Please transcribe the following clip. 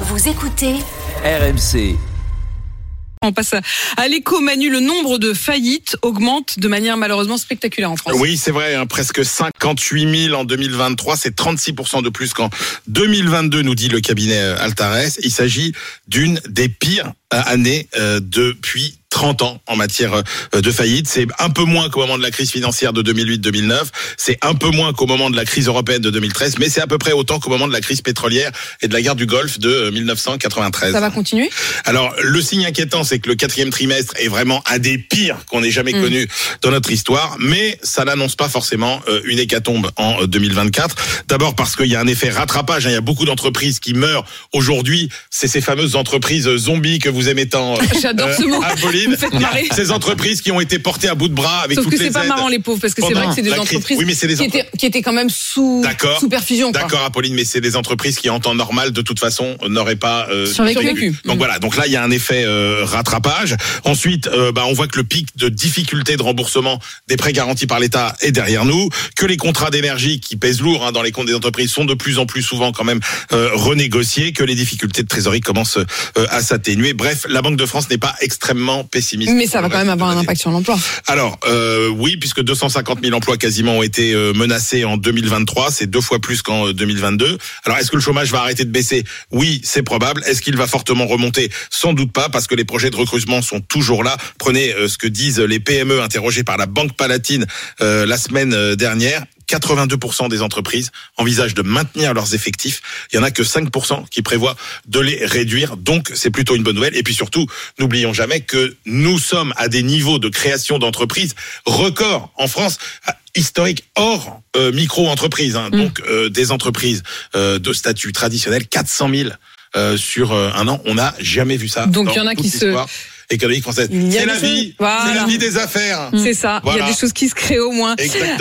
Vous écoutez RMC. On passe à- l'écho, Manu. Le nombre de faillites augmente de manière malheureusement spectaculaire en France. Oui, c'est vrai, hein, presque 58 000 en 2023, c'est 36% de plus qu'en 2022, nous dit le cabinet euh, Altares. Il s'agit d'une des pires euh, années euh, depuis 30 ans en matière euh, de faillite. C'est un peu moins qu'au moment de la crise financière de 2008-2009, c'est un peu moins qu'au moment de la crise européenne de 2013, mais c'est à peu près autant qu'au moment de la crise pétrolière et de la guerre du Golfe de euh, 1993. Ça va continuer? Alors, le signe inquiétant, c'est que le quatrième trimestre est vraiment un des pires qu'on ait jamais connu dans notre histoire, mais ça n'annonce pas forcément euh, une hécatombe en euh, 2024. D'abord parce qu'il y a un effet rattrapage, hein. il y a beaucoup d'entreprises qui meurent aujourd'hui. C'est ces fameuses entreprises euh, zombies que vous aimez tant. euh, J'adore ce mot. Apolline. Ces entreprises qui ont été portées à bout de bras avec Sauf toutes que c'est pas marrant les pauvres parce que c'est vrai que c'est des entreprises Oui, mais c'est des qui, entre- étaient, qui étaient quand même sous, sous perfusion. D'accord, Apolline, mais c'est des entreprises qui, en temps normal, de toute façon, n'auraient pas euh, Survécu. Donc Mm. voilà, donc là, il y a un effet euh, rattrapage. Ensuite, euh, bah, on voit que le pic de difficulté de remboursement des prêts garantis par l'État est derrière nous, que les contrats d'énergie qui pèsent lourd hein, dans les comptes des entreprises sont de plus en plus souvent quand même euh, renégociés, que les difficultés de trésorerie commencent à s'atténuer. Bref, la Banque de France n'est pas extrêmement pessimiste. Mais ça va quand même avoir un impact sur l'emploi. Alors euh, oui, puisque 250 000 emplois quasiment ont été euh, menacés en 2023, c'est deux fois plus qu'en euh, 2022. Alors est-ce que le chômage va arrêter de baisser? Oui, c'est probable. Est-ce qu'il va fortement remonter? Sans doute pas, parce que les projets de recrutement sont toujours là. Prenez euh, ce que disent les PME interrogées par la Banque Palatine euh, la semaine euh, dernière. 82% des entreprises envisagent de maintenir leurs effectifs. Il y en a que 5% qui prévoient de les réduire. Donc, c'est plutôt une bonne nouvelle. Et puis surtout, n'oublions jamais que nous sommes à des niveaux de création d'entreprises records en France historique hors euh, micro-entreprises. hein. Donc, euh, des entreprises euh, de statut traditionnel, 400 000 euh, sur euh, un an. On n'a jamais vu ça. Donc, il y en a qui se- économique française. C'est la vie. Voilà. C'est la vie des affaires. C'est ça. Il y a des choses qui se créent au moins. Exactement.